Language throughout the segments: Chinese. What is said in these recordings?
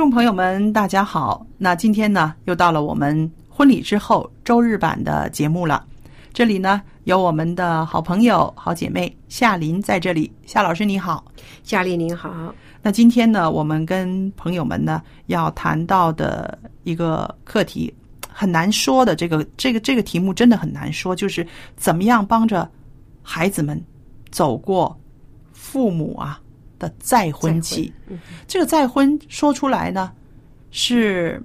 众朋友们，大家好。那今天呢，又到了我们婚礼之后周日版的节目了。这里呢，有我们的好朋友、好姐妹夏琳在这里。夏老师你好。夏丽您好，那今天呢，我们跟朋友们呢要谈到的一个课题很难说的，这个这个这个题目真的很难说，就是怎么样帮着孩子们走过父母啊的再婚期。这个再婚说出来呢，是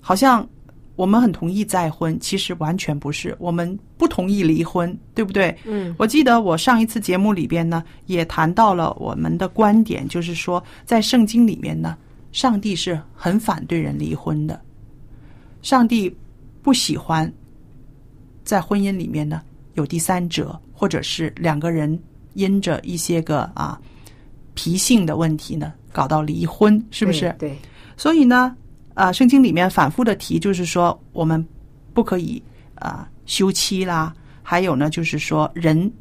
好像我们很同意再婚，其实完全不是，我们不同意离婚，对不对？嗯，我记得我上一次节目里边呢，也谈到了我们的观点，就是说，在圣经里面呢，上帝是很反对人离婚的，上帝不喜欢在婚姻里面呢有第三者，或者是两个人因着一些个啊脾性的问题呢搞到离婚，是不是？对，所以呢，啊，圣经里面反复的提，就是说我们不可以啊休妻啦，还有呢，就是说人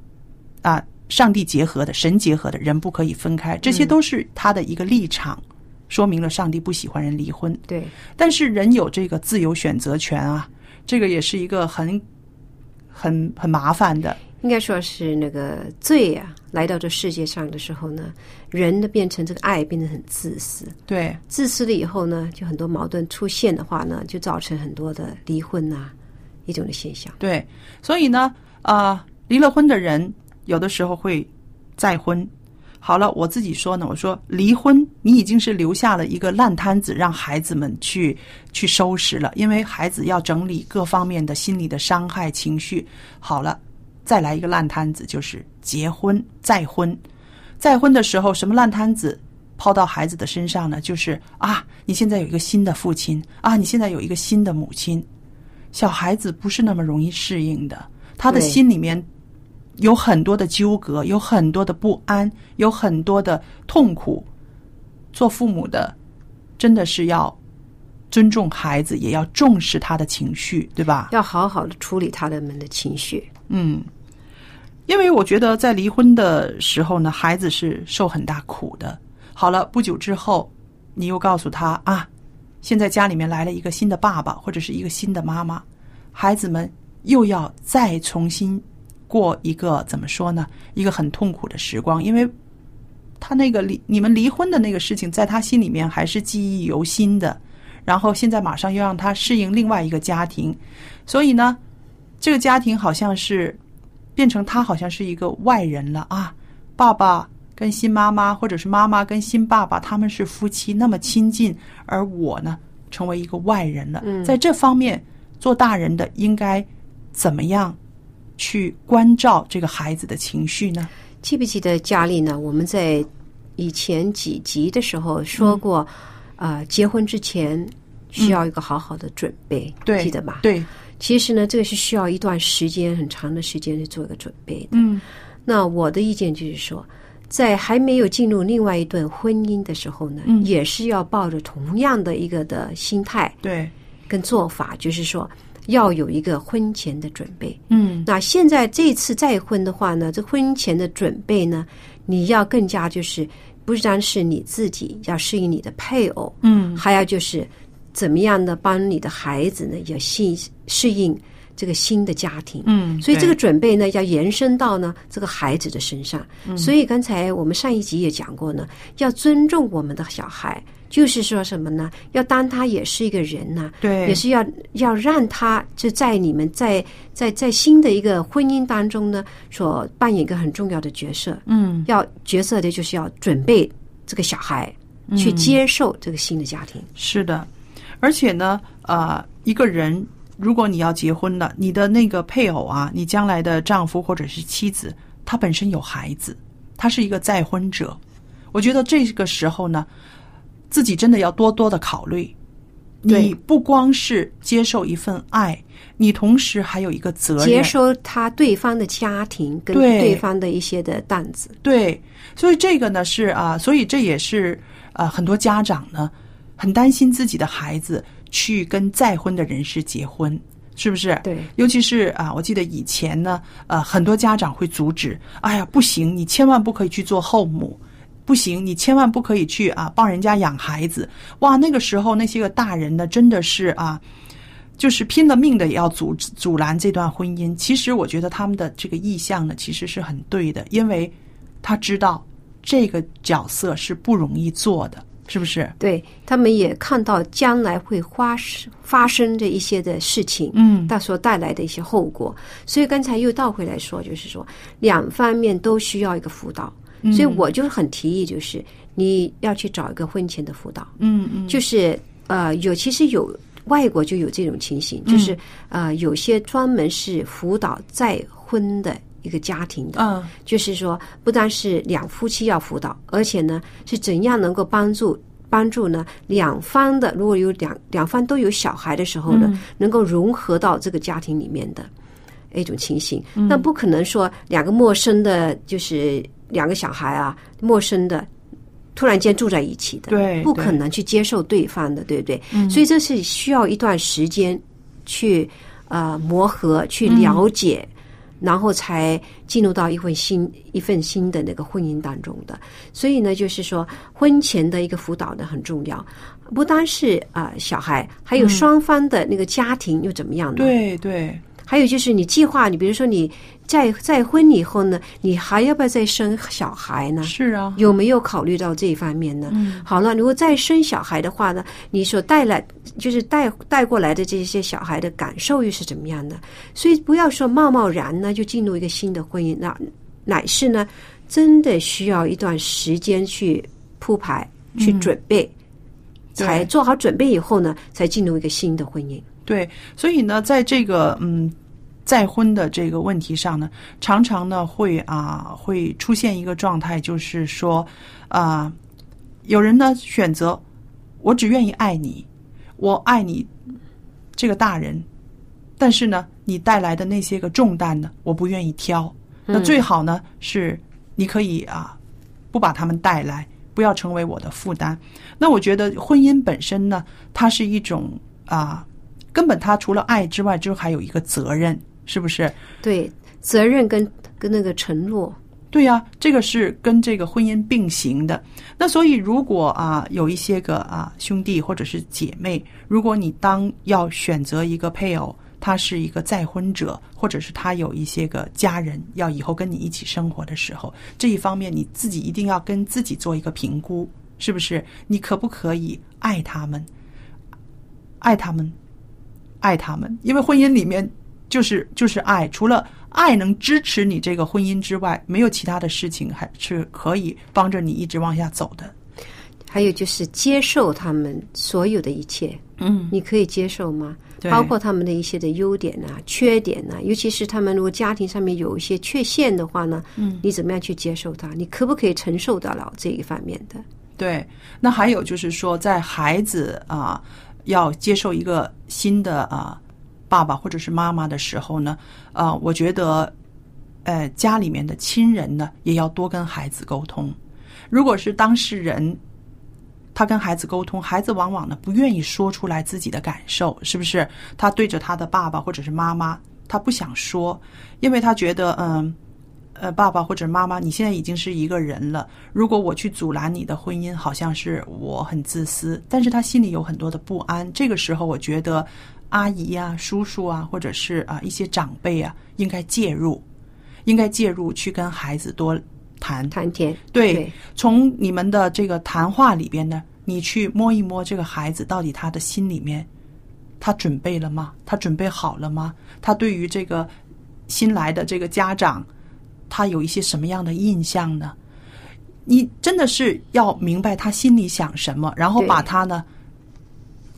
啊，上帝结合的、神结合的人不可以分开，这些都是他的一个立场，说明了上帝不喜欢人离婚。对，但是人有这个自由选择权啊，这个也是一个很很很麻烦的。应该说是那个罪啊，来到这世界上的时候呢，人呢变成这个爱变得很自私，对，自私了以后呢，就很多矛盾出现的话呢，就造成很多的离婚呐、一种的现象。对，所以呢，啊、离了婚的人有的时候会再婚。好了，我自己说呢，我说离婚，你已经是留下了一个烂摊子，让孩子们去去收拾了，因为孩子要整理各方面的心理的伤害情绪。好了，再来一个烂摊子，就是结婚再婚。再婚的时候，什么烂摊子抛到孩子的身上呢？就是啊，你现在有一个新的父亲啊，你现在有一个新的母亲。小孩子不是那么容易适应的，他的心里面有很多的纠葛，有很多的不安，有很多的痛苦。做父母的真的是要尊重孩子，也要重视他的情绪，对吧？要好好的处理他们的情绪。嗯，因为我觉得在离婚的时候呢，孩子是受很大苦的。好了，不久之后，你又告诉他啊，现在家里面来了一个新的爸爸或者是一个新的妈妈，孩子们又要再重新过一个怎么说呢？一个很痛苦的时光，因为他那个离你们离婚的那个事情，在他心里面还是记忆犹新的。然后现在马上又让他适应另外一个家庭，所以呢，这个家庭好像是变成他好像是一个外人了啊。爸爸跟新妈妈，或者是妈妈跟新爸爸，他们是夫妻那么亲近，而我呢，成为一个外人了。嗯在这方面，做大人的应该怎么样去关照这个孩子的情绪呢？记不记得佳丽呢？我们在以前几集的时候说过，啊、结婚之前需要一个好好的准备，对，记得吧？。对，其实呢，这个是需要一段时间，很长的时间去做一个准备的。嗯。那我的意见就是说，在还没有进入另外一段婚姻的时候呢，嗯。也是要抱着同样的一个的心态对，跟做法，就是说要有一个婚前的准备。嗯。那现在这次再婚的话呢，这婚前的准备呢，你要更加就是不单是你自己要适应你的配偶，嗯。还要就是怎么样的帮你的孩子呢，也适适应这个新的家庭。嗯，所以这个准备呢，要延伸到呢这个孩子的身上。所以刚才我们上一集也讲过呢，要尊重我们的小孩，就是说什么呢？要当他也是一个人呐、对也是要要让他就在你们在在在新的一个婚姻当中呢，所扮演一个很重要的角色。嗯要角色的就是要准备这个小孩去接受这个新的家庭。是的，而且呢，呃，一个人如果你要结婚了，你的那个配偶啊，你将来的丈夫或者是妻子，他本身有孩子，他是一个再婚者，我觉得这个时候呢，自己真的要多多的考虑。你不光是接受一份爱，你同时还有一个责任。接收他对方的家庭跟对对方的一些的担子。对，所以这个呢是啊，所以这也是呃很多家长呢很担心自己的孩子去跟再婚的人士结婚，是不是？对尤其是啊，我记得以前呢，呃，很多家长会阻止，哎呀，不行，你千万不可以去做后母。不行，你千万不可以去啊，帮人家养孩子。哇，那个时候那些个大人呢，真的是啊，就是拼了命的也要阻阻拦这段婚姻。其实我觉得他们的这个意向呢，其实是很对的，因为他知道这个角色是不容易做的，是不是？对他们也看到将来会发生发生的一些的事情，嗯它所带来的一些后果。所以刚才又倒回来说，就是说两方面都需要一个辅导。所以我就很提议，就是你要去找一个婚前的辅导，嗯嗯，就是呃有其实有外国就有这种情形，就是呃有些专门是辅导再婚的一个家庭的，嗯就是说，不单是两夫妻要辅导，而且呢，是怎样能够帮助帮助呢两方的，如果有两两方都有小孩的时候呢，能够融合到这个家庭里面的一种情形。那不可能说两个陌生的，就是两个小孩啊，陌生的。突然间住在一起的，对不可能去接受对方的，对不对？所以这是需要一段时间去呃磨合、去了解，然后才进入到一份新一份新的那个婚姻当中的。所以呢，就是说婚前的一个辅导呢很重要，不单是啊、呃小孩，还有双方的那个家庭又怎么样呢？对对，还有就是你计划，你比如说你再再婚以后呢，你还要不要再生小孩呢？是啊，有没有考虑到这一方面呢？好了，如果再生小孩的话呢，你所带来就是带带过来的这些小孩的感受又是怎么样的？所以不要说贸贸然呢就进入一个新的婚姻，那乃是呢真的需要一段时间去铺排、去准备，对才做好准备以后呢，才进入一个新的婚姻。对，所以呢，在这个嗯再婚的这个问题上呢，常常呢会啊会出现一个状态，就是说啊、有人呢选择我只愿意爱你，我爱你这个大人，但是呢，你带来的那些个重担呢，我不愿意挑。那最好呢是你可以啊不把他们带来，不要成为我的负担。那我觉得婚姻本身呢，它是一种啊。根本他除了爱之外，就还有一个责任，是不是？对，责任跟跟那个承诺，对呀、这个是跟这个婚姻并行的。那所以，如果啊有一些个啊兄弟或者是姐妹，如果你当要选择一个配偶，他是一个再婚者，或者是他有一些个家人要以后跟你一起生活的时候，这一方面你自己一定要跟自己做一个评估，是不是？你可不可以爱他们？爱他们，爱他们，因为婚姻里面就是就是爱，除了爱能支持你这个婚姻之外，没有其他的事情还是可以帮着你一直往下走的。还有就是接受他们所有的一切，嗯，你可以接受吗？对包括他们的一些的优点啊、缺点啊，尤其是他们如果家庭上面有一些缺陷的话呢，嗯，你怎么样去接受他？你可不可以承受得了这一方面的？对。那还有就是说，在孩子啊要接受一个新的啊爸爸或者是妈妈的时候呢，呃，我觉得呃，家里面的亲人呢，也要多跟孩子沟通。如果是当事人，他跟孩子沟通，孩子往往呢不愿意说出来自己的感受，是不是？他对着他的爸爸或者是妈妈，他不想说，因为他觉得，嗯，呃，爸爸或者妈妈，你现在已经是一个人了，如果我去阻拦你的婚姻，好像是我很自私。但是他心里有很多的不安。这个时候，我觉得阿姨啊、叔叔啊，或者是啊一些长辈啊，应该介入，应该介入去跟孩子多。谈谈天，对，从你们的这个谈话里边呢，你去摸一摸这个孩子到底他的心里面，他准备了吗？他准备好了吗？他对于这个新来的这个家长，他有一些什么样的印象呢？你真的是要明白他心里想什么，然后把他呢，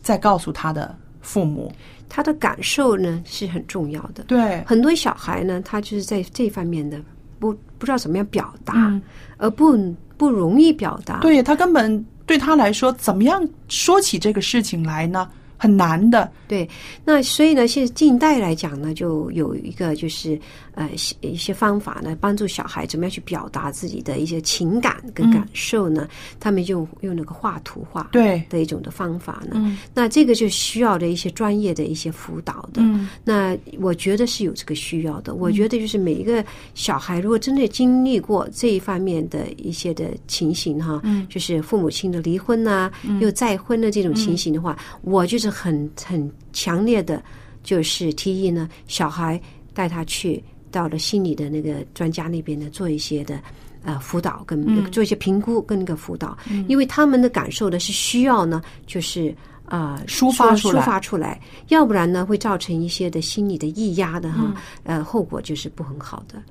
再告诉他的父母，他的感受呢是很重要的。对，很多小孩呢，他就是在这方面的。不不知道怎么样表达，而不不容易表达。对他根本对他来说，怎么样说起这个事情来呢？很难的，对。那所以呢，现在近代来讲呢，就有一个就是呃一些方法呢，帮助小孩怎么样去表达自己的一些情感跟感受呢？他们用用那个画图画对的一种的方法呢。那这个就需要的一些专业的一些辅导的。那我觉得是有这个需要的。我觉得就是每一个小孩，如果真的经历过这一方面的一些的情形哈，就是父母亲的离婚呐，又再婚的这种情形的话，我就是。很很强烈的，就是提议呢，小孩带他去到了心理的那个专家那边呢，做一些的呃辅导，跟做一些评估跟那个辅导，因为他们的感受呢是需要呢，就是啊抒发抒发出来，要不然呢会造成一些的心理的抑压的哈，呃后果就是不很好的。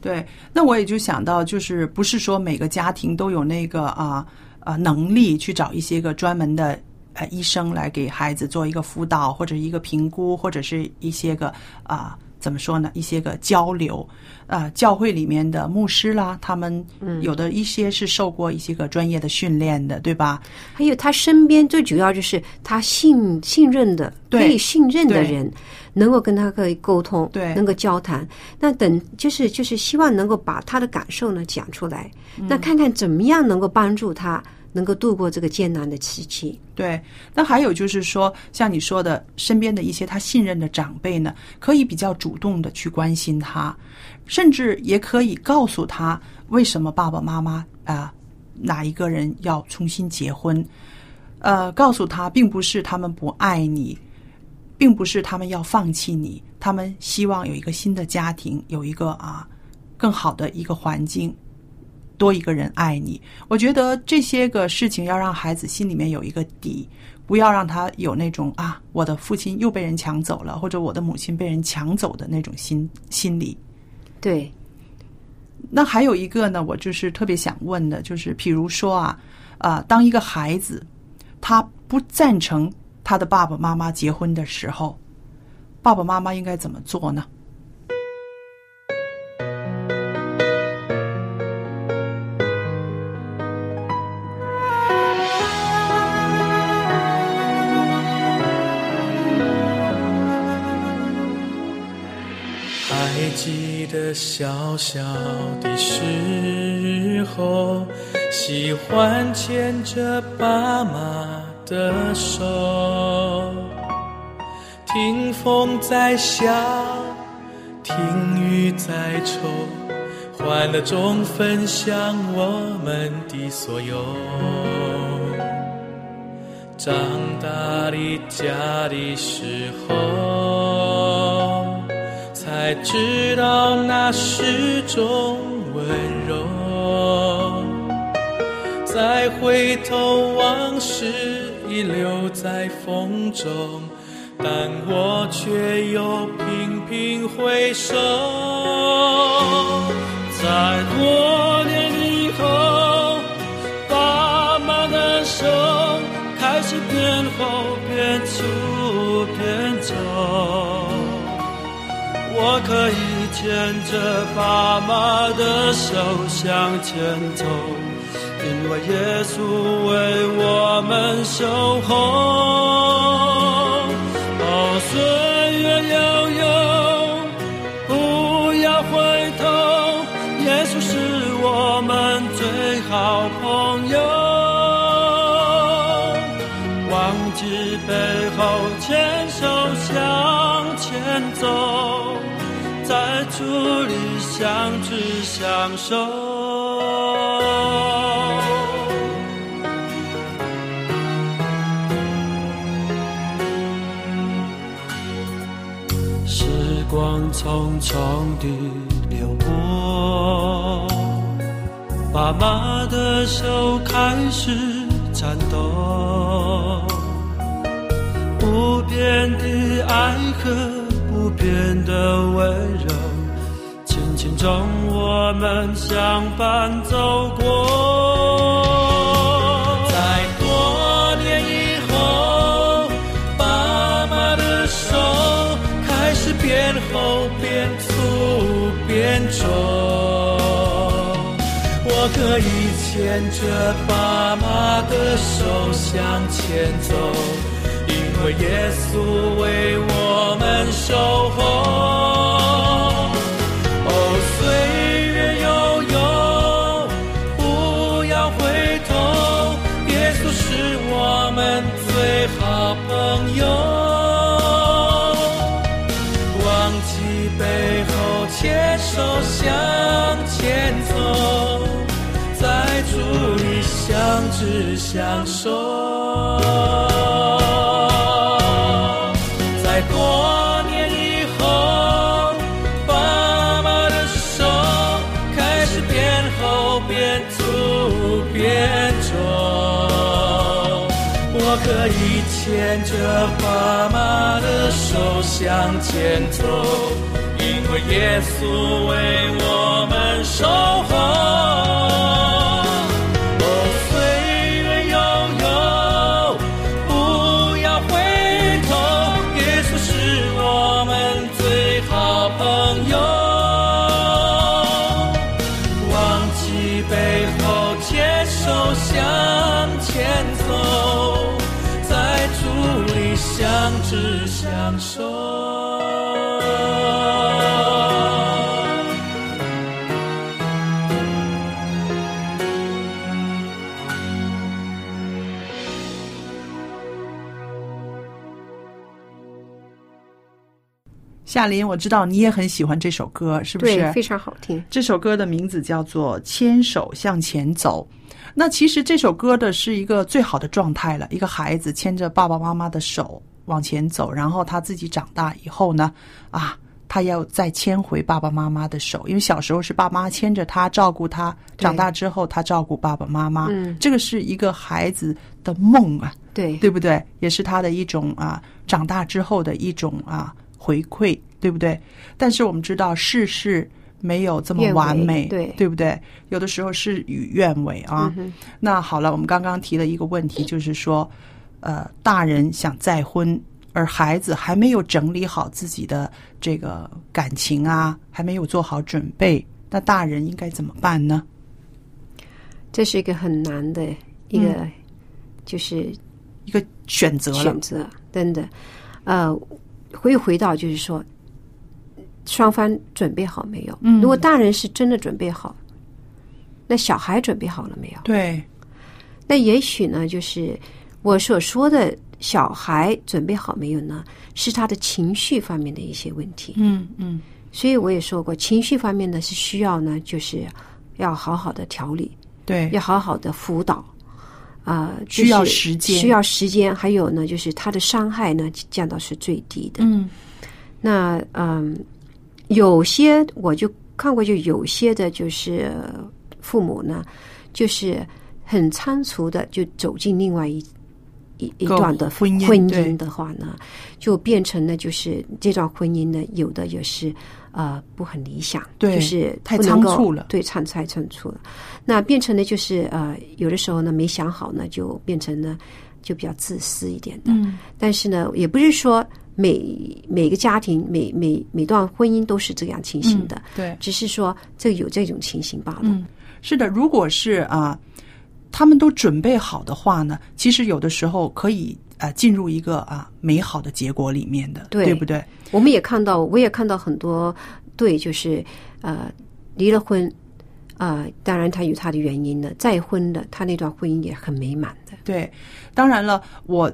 对，那我也就想到，就是不是说每个家庭都有那个啊啊能力去找一些个专门的。呃，医生来给孩子做一个辅导，或者一个评估，或者是一些个啊，怎么说呢？一些个交流。啊，教会里面的牧师啦，他们有的一些是受过一些个专业的训练的，对吧？还有他身边最主要就是他信信任的、可以信任的人，能够跟他可以沟通，对，能够交谈。那等就是就是希望能够把他的感受呢讲出来，那看看怎么样能够帮助他。能够度过这个艰难的时期。对，那还有就是说，像你说的，身边的一些他信任的长辈呢，可以比较主动的去关心他，甚至也可以告诉他为什么爸爸妈妈啊哪一个人要重新结婚。呃，告诉他，并不是他们不爱你，并不是他们要放弃你，他们希望有一个新的家庭，有一个啊更好的一个环境。多一个人爱你，我觉得这些个事情要让孩子心里面有一个底，不要让他有那种啊，我的父亲又被人抢走了，或者我的母亲被人抢走的那种心心理。对。那还有一个呢，我就是特别想问的，就是譬如说啊，啊，当一个孩子他不赞成他的爸爸妈妈结婚的时候，爸爸妈妈应该怎么做呢？小小的时候，喜欢牵着爸妈的手，听风在笑，听雨在愁，欢乐中分享我们的所有。长大的家的时候。才知道那是种温柔，再回头往事已留在风中，但我却又频频回首。在多年以后，爸妈的手开始变厚、变粗、我可以牵着爸妈的手向前走因为耶稣为我们守候。哦岁月悠悠不要回头耶稣是我们最好朋友。忘记背后牵手向前走。里相知相守。时光匆匆地流过，爸妈的手开始颤抖，不变的爱和不变的温柔，轻轻中我们相伴走过。在多年以后，爸妈的手开始变厚、变粗、变重。我可以牵着爸妈的手向前走，因为耶稣为我们守候。知相守。在多年以后，爸妈的手开始变厚、变粗、变重。我可以牵着爸妈的手向前走，因为耶稣为我们守候。夏琳，我知道你也很喜欢这首歌，是不是？对，非常好听。这首歌的名字叫做《牵手向前走》。那其实这首歌的是一个最好的状态了，一个孩子牵着爸爸妈妈的手往前走，然后他自己长大以后呢，啊，他要再牵回爸爸妈妈的手，因为小时候是爸妈牵着他照顾他，长大之后他照顾爸爸妈妈，嗯这个是一个孩子的梦啊，对对不对？也是他的一种啊，长大之后的一种啊回馈，对不对？但是我们知道世事没有这么完美，对对不对？有的时候事与愿违啊。嗯那好了，我们刚刚提了一个问题，就是说，呃，大人想再婚，而孩子还没有整理好自己的这个感情啊，还没有做好准备，那大人应该怎么办呢？这是一个很难的一个，嗯就是一个选择了选，择，真的，呃，会回到就是说，双方准备好没有？嗯如果大人是真的准备好，那小孩准备好了没有？对，那也许呢，就是我所说的小孩准备好没有呢？是他的情绪方面的一些问题。嗯嗯，所以我也说过，情绪方面呢是需要呢，就是要好好的调理，对，要好好的辅导。啊、就是需要时间。需要时间，还有呢，就是他的伤害呢降到是最低的。嗯。那嗯，有些我就看过，就有些的，就是父母呢，就是很仓促的就走进另外一一一段的婚姻婚姻的话呢，就变成了就是这段婚姻呢，有的也是呃不很理想，对就是太仓促了对，仓太仓促了。那变成了就是呃，有的时候呢没想好呢，就变成了就比较自私一点的。嗯但是呢，也不是说每每个家庭、每每每段婚姻都是这样情形的，对，只是说这有这种情形罢了。嗯，是的，如果是啊、他们都准备好的话呢，其实有的时候可以啊、进入一个啊、美好的结果里面的，对不对？我们也看到，我也看到很多对，就是呃离了婚，啊，当然他有他的原因的，再婚的，他那段婚姻也很美满的。对，当然了，我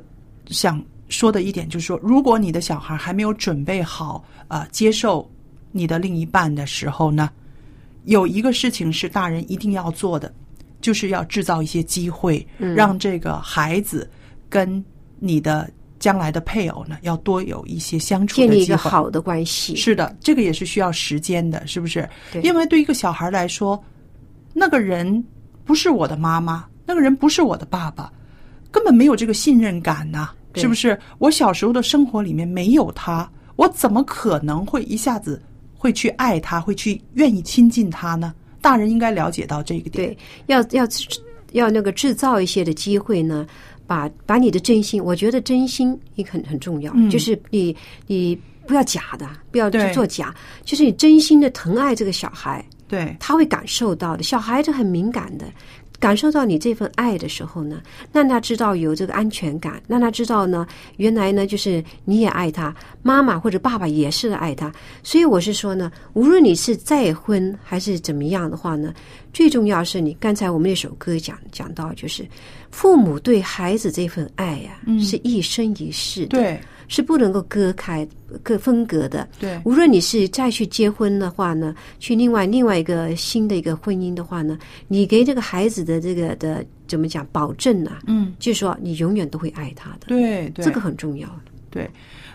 想说的一点就是说，如果你的小孩还没有准备好呃接受你的另一半的时候呢，有一个事情是大人一定要做的，就是要制造一些机会，让这个孩子跟你的将来的配偶呢，要多有一些相处建立一的机会。个好的关系。是的，这个也是需要时间的，是不是？因为对一个小孩来说，那个人不是我的妈妈，那个人不是我的爸爸，根本没有这个信任感呐、对是不是？我小时候的生活里面没有他，我怎么可能会一下子会去爱他，会去愿意亲近他呢？大人应该了解到这个点。对，要要要那个制造一些的机会呢，把把你的真心，我觉得真心也很很重要，就是你你不要假的，不要去做假，就是你真心的疼爱这个小孩，对。他会感受到的。小孩子很敏感的，感受到你这份爱的时候呢，让他知道有这个安全感，让他知道呢，原来呢就是你也爱他，妈妈或者爸爸也是爱他。所以我是说呢，无论你是再婚还是怎么样的话呢，最重要是你刚才我们那首歌讲讲到，就是父母对孩子这份爱呀、是一生一世的，对是不能够割开、各分隔的。对无论你是再去结婚的话呢，去另外另外一个新的一个婚姻的话呢，你给这个孩子的这个的怎么讲保证啊？嗯，就是说你永远都会爱他的，对对，这个很重要。对，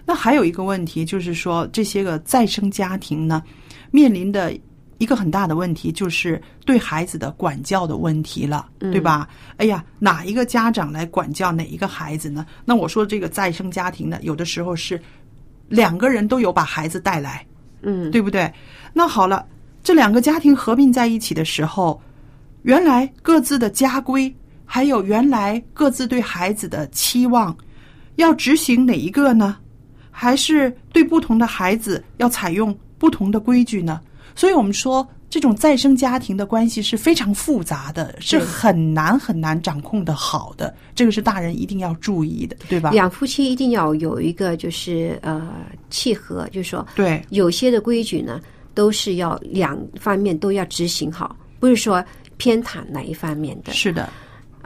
那还有一个问题就是说，这些个再生家庭呢，面临的一个很大的问题就是对孩子的管教的问题了，对吧？哎呀，哪一个家长来管教哪一个孩子呢？那我说这个再生家庭呢，有的时候是两个人都有把孩子带来，嗯，对不对？那好了，这两个家庭合并在一起的时候，原来各自的家规，还有原来各自对孩子的期望，要执行哪一个呢？还是对不同的孩子要采用不同的规矩呢？所以我们说，这种再生家庭的关系是非常复杂的，是很难很难掌控的好的。这个是大人一定要注意的，对吧？两夫妻一定要有一个就是呃契合，就是说对有些的规矩呢，都是要两方面都要执行好，不是说偏袒哪一方面的。是的，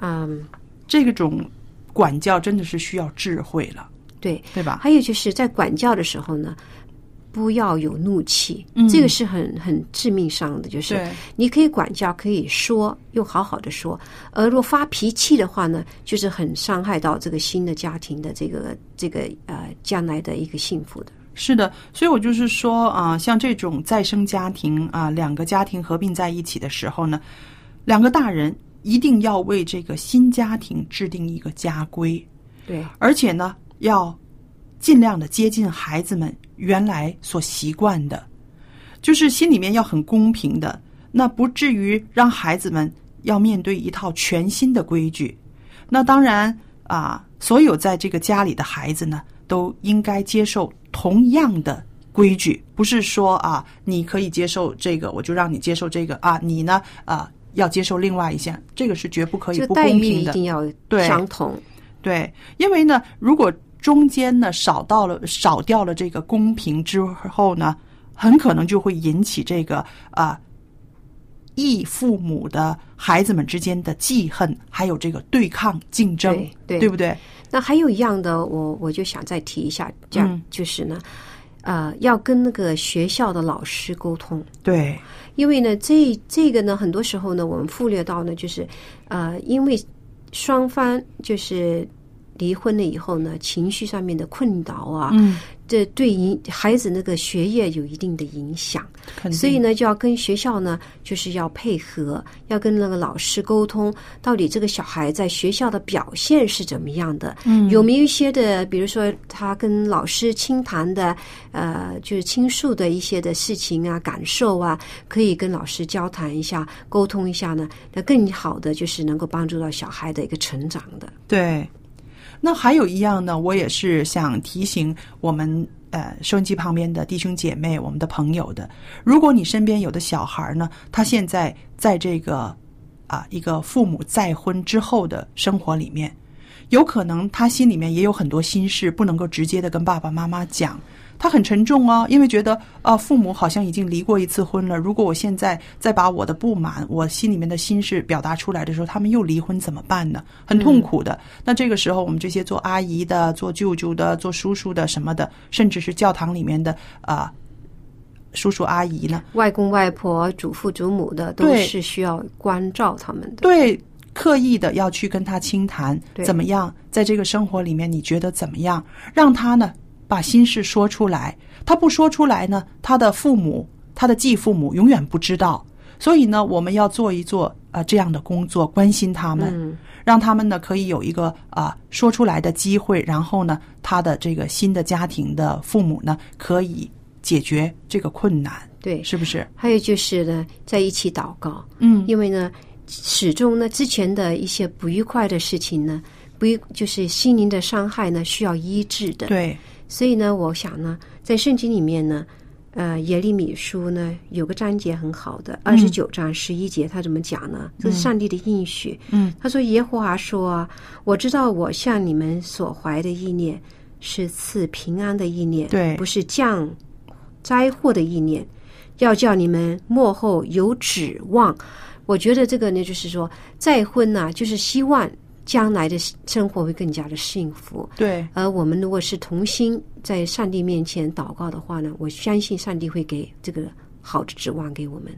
嗯，这种管教真的是需要智慧了，对。对吧？还有就是在管教的时候呢，不要有怒气，这个是很很致命伤的。就是你可以管教，可以说，又好好的说，而若发脾气的话呢，就是很伤害到这个新的家庭的这个这个呃将来的一个幸福的。是的，所以我就是说啊、像这种再生家庭啊、两个家庭合并在一起的时候呢，两个大人一定要为这个新家庭制定一个家规，对，而且呢，要尽量的接近孩子们原来所习惯的，就是心里面要很公平的，那不至于让孩子们要面对一套全新的规矩。那当然啊，所有在这个家里的孩子呢，都应该接受同样的规矩，不是说啊，你可以接受这个，我就让你接受这个啊，你呢啊要接受另外一项，这个是绝不可以不公平的。一定要相同。对，因为呢，如果中间呢少到了少掉了这个公平之后呢，很可能就会引起这个啊异父母的孩子们之间的记恨，还有这个对抗竞争，对对不对？那还有一样的，我我就想再提一下，这样、嗯就是呢，呃，要跟那个学校的老师沟通。对，因为呢，这这个呢，很多时候呢，我们忽略到呢，就是呃，因为双方就是离婚了以后呢，情绪上面的困扰啊，嗯，这对影孩子那个学业有一定的影响，所以呢，就要跟学校呢，就是要配合，要跟那个老师沟通，到底这个小孩在学校的表现是怎么样的，嗯，有没有一些的，比如说他跟老师倾谈的，呃，就是倾诉的一些的事情啊、感受啊，可以跟老师交谈一下、沟通一下呢，那更好的就是能够帮助到小孩的一个成长的。对。那还有一样呢，我也是想提醒我们呃收音机旁边的弟兄姐妹、我们的朋友的，如果你身边有的小孩呢，他现在在这个啊一个父母再婚之后的生活里面，有可能他心里面也有很多心事，不能够直接的跟爸爸妈妈讲。他很沉重啊，因为觉得啊父母好像已经离过一次婚了，如果我现在再把我的不满、我心里面的心事表达出来的时候，他们又离婚怎么办呢？很痛苦的。那这个时候，我们这些做阿姨的、做舅舅的、做叔叔的什么的，甚至是教堂里面的啊、叔叔阿姨呢，外公外婆、祖父祖母的都是需要关照他们的。对，刻意的要去跟他倾谈，怎么样，在这个生活里面你觉得怎么样？让他呢把心事说出来。他不说出来呢，他的父母、他的继父母永远不知道。所以呢，我们要做一做呃这样的工作，关心他们，嗯让他们呢可以有一个啊、说出来的机会。然后呢，他的这个新的家庭的父母呢可以解决这个困难，对，是不是？还有就是呢，在一起祷告，嗯，因为呢，始终呢之前的一些不愉快的事情呢，不愉就是心灵的伤害呢，需要医治的。对，所以呢，我想呢，在圣经里面呢，呃，耶利米书呢有个章节很好的，二十九章十一节，他怎么讲呢？这是上帝的应许。嗯，他说：“耶和华说啊，我知道我向你们所怀的意念是赐平安的意念，对不是降灾祸的意念，要叫你们幕后有指望。”我觉得这个呢，就是说再婚呐、就是希望将来的生活会更加的幸福。对，而我们如果是同心在上帝面前祷告的话呢，我相信上帝会给这个好的指望给我们。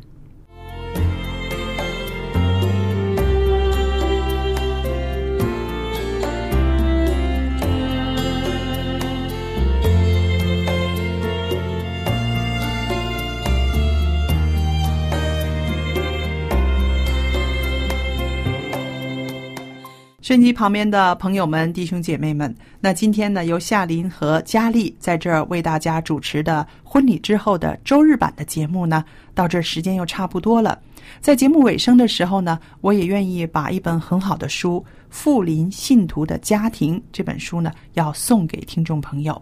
收音机旁边的朋友们、弟兄姐妹们，那今天呢，由夏琳和佳丽在这儿为大家主持的婚礼之后的周日版的节目呢，到这儿时间又差不多了。在节目尾声的时候呢，我也愿意把一本很好的书《富林信徒的家庭》这本书呢，要送给听众朋友。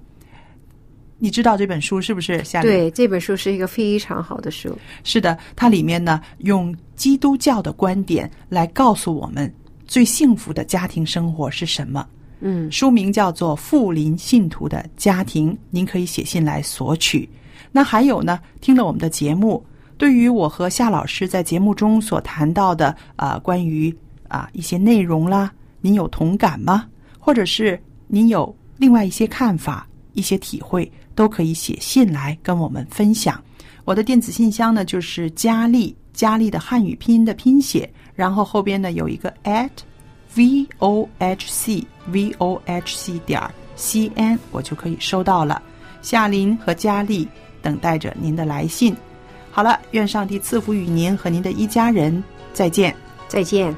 你知道这本书是不是？夏琳？对，这本书是一个非常好的书。是的，它里面呢用基督教的观点来告诉我们最幸福的家庭生活是什么。嗯，书名叫做《富林信徒的家庭》，您可以写信来索取。那还有呢，听了我们的节目，对于我和夏老师在节目中所谈到的啊、关于啊、一些内容啦，您有同感吗？或者是您有另外一些看法、一些体会，都可以写信来跟我们分享。我的电子信箱呢，就是佳丽，佳丽的汉语拼音的拼写，然后后边呢有一个 at v o h c v o h c 点 c n，我就可以收到了。夏琳和佳丽等待着您的来信。好了，愿上帝赐福于您和您的一家人，再见。再见。